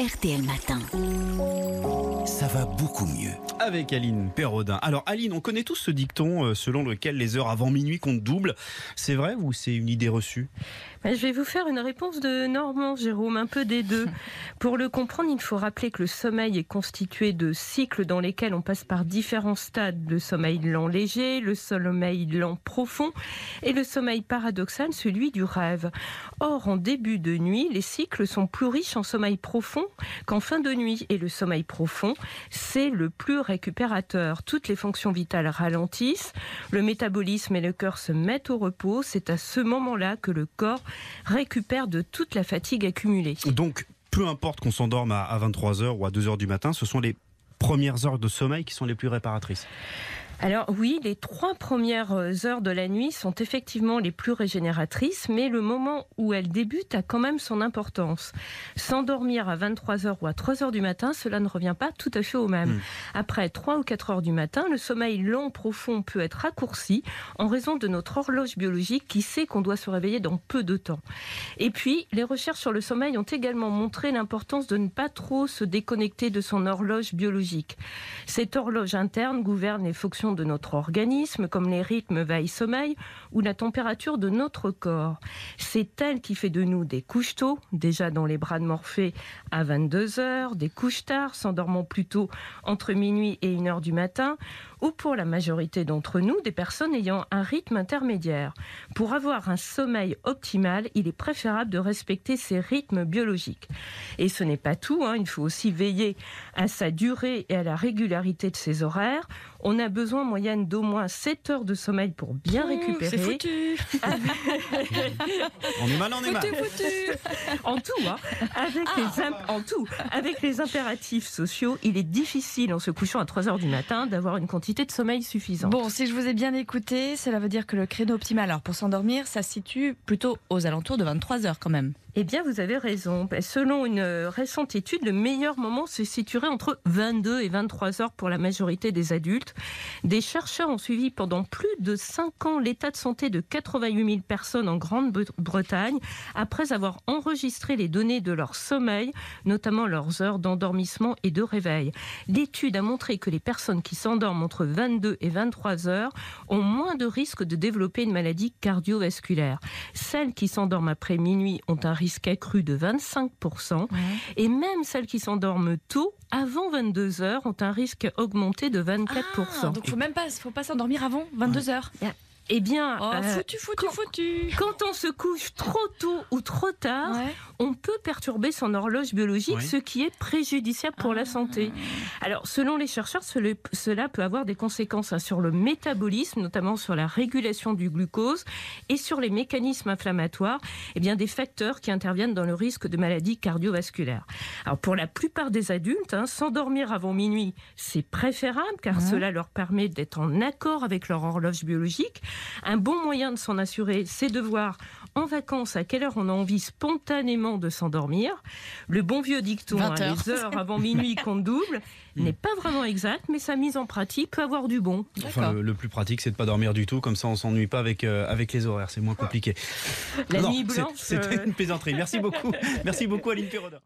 RTL Matin. Ça va beaucoup mieux. Avec Aline Perrodin. Alors Aline, on connaît tous ce dicton euh, selon lequel les heures avant minuit comptent double. C'est vrai ou c'est une idée reçue? Je vais vous faire une réponse de Normand, Jérôme, un peu des deux. Pour le comprendre, il faut rappeler que le sommeil est constitué de cycles dans lesquels on passe par différents stades. Le sommeil lent léger, le sommeil lent profond et le sommeil paradoxal, celui du rêve. Or, en début de nuit, les cycles sont plus riches en sommeil profond qu'en fin de nuit. Et le sommeil profond, c'est le plus récupérateur. Toutes les fonctions vitales ralentissent, le métabolisme et le cœur se mettent au repos. C'est à ce moment-là que le corps récupère de toute la fatigue accumulée. Donc, peu importe qu'on s'endorme à 23h ou à 2h du matin, ce sont les premières heures de sommeil qui sont les plus réparatrices. Alors oui, les trois premières heures de la nuit sont effectivement les plus régénératrices, mais le moment où elles débutent a quand même son importance. S'endormir à 23h ou à 3h du matin, cela ne revient pas tout à fait au même. Mm. Après 3 ou 4 heures du matin, le sommeil long profond peut être raccourci en raison de notre horloge biologique qui sait qu'on doit se réveiller dans peu de temps. Et puis, les recherches sur le sommeil ont également montré l'importance de ne pas trop se déconnecter de son horloge biologique. Cette horloge interne gouverne les fonctions de notre organisme, comme les rythmes veille-sommeil ou la température de notre corps. C'est elle qui fait de nous des couches tôt, déjà dans les bras de Morphée à 22 heures, des couches tard, s'endormant plutôt entre minuit et 1 heure du matin, ou pour la majorité d'entre nous, des personnes ayant un rythme intermédiaire. Pour avoir un sommeil optimal, il est préférable de respecter ces rythmes biologiques. Et ce n'est pas tout, hein, il faut aussi veiller à sa durée et à la régularité de ses horaires. On a besoin en moyenne d'au moins 7 heures de sommeil pour bien récupérer. C'est foutu. On est mal, on est mal. Foutu, foutu. En tout, hein, avec les imp- en tout, avec les impératifs sociaux, il est difficile en se couchant à 3 heures du matin d'avoir une quantité de sommeil suffisante. Bon, si je vous ai bien écouté, cela veut dire que le créneau optimal, alors pour s'endormir, ça se situe plutôt aux alentours de 23 heures quand même. Eh bien, vous avez raison. Ben, Selon une euh, récente étude, le meilleur moment se situerait entre 22 et 23 heures pour la majorité des adultes. Des chercheurs ont suivi pendant plus de 5 ans l'état de santé de 88 000 personnes en Grande-Bretagne après avoir enregistré les données de leur sommeil, notamment leurs heures d'endormissement et de réveil. L'étude a montré que les personnes qui s'endorment entre 22 et 23 heures ont moins de risques de développer une maladie cardiovasculaire. Celles qui s'endorment après minuit ont un risque accru de 25%. Et même celles qui s'endorment tôt, avant 22 heures, ont un risque augmenté de 24%. Ah, donc faut même pas, faut pas s'endormir avant 22 heures. eh bien, Oh, euh, foutu, foutu, quand- foutu. quand on se couche trop tôt ou trop tard, Ouais. On peut perturber son horloge biologique, Oui. ce qui est préjudiciable pour Ah. la santé. Alors, selon les chercheurs, cela peut avoir des conséquences hein, sur le métabolisme, notamment sur la régulation du glucose et sur les mécanismes inflammatoires, eh bien, des facteurs qui interviennent dans le risque de maladies cardiovasculaires. Alors, pour la plupart des adultes, hein, s'endormir avant minuit, c'est préférable car cela leur permet d'être en accord avec leur horloge biologique. Un bon moyen de s'en assurer, c'est de voir en vacances à quelle heure on a envie spontanément de s'endormir. Le bon vieux dicton, 20 hein, heures. les heures avant minuit comptent double, n'est pas vraiment exact, mais sa mise en pratique peut avoir du bon. Enfin, le, le plus pratique, c'est de pas dormir du tout, comme ça on s'ennuie pas avec, euh, avec les horaires, c'est moins compliqué. La Non, nuit blanche. C'était euh, une plaisanterie. Merci beaucoup. Merci beaucoup Aline Perrodin.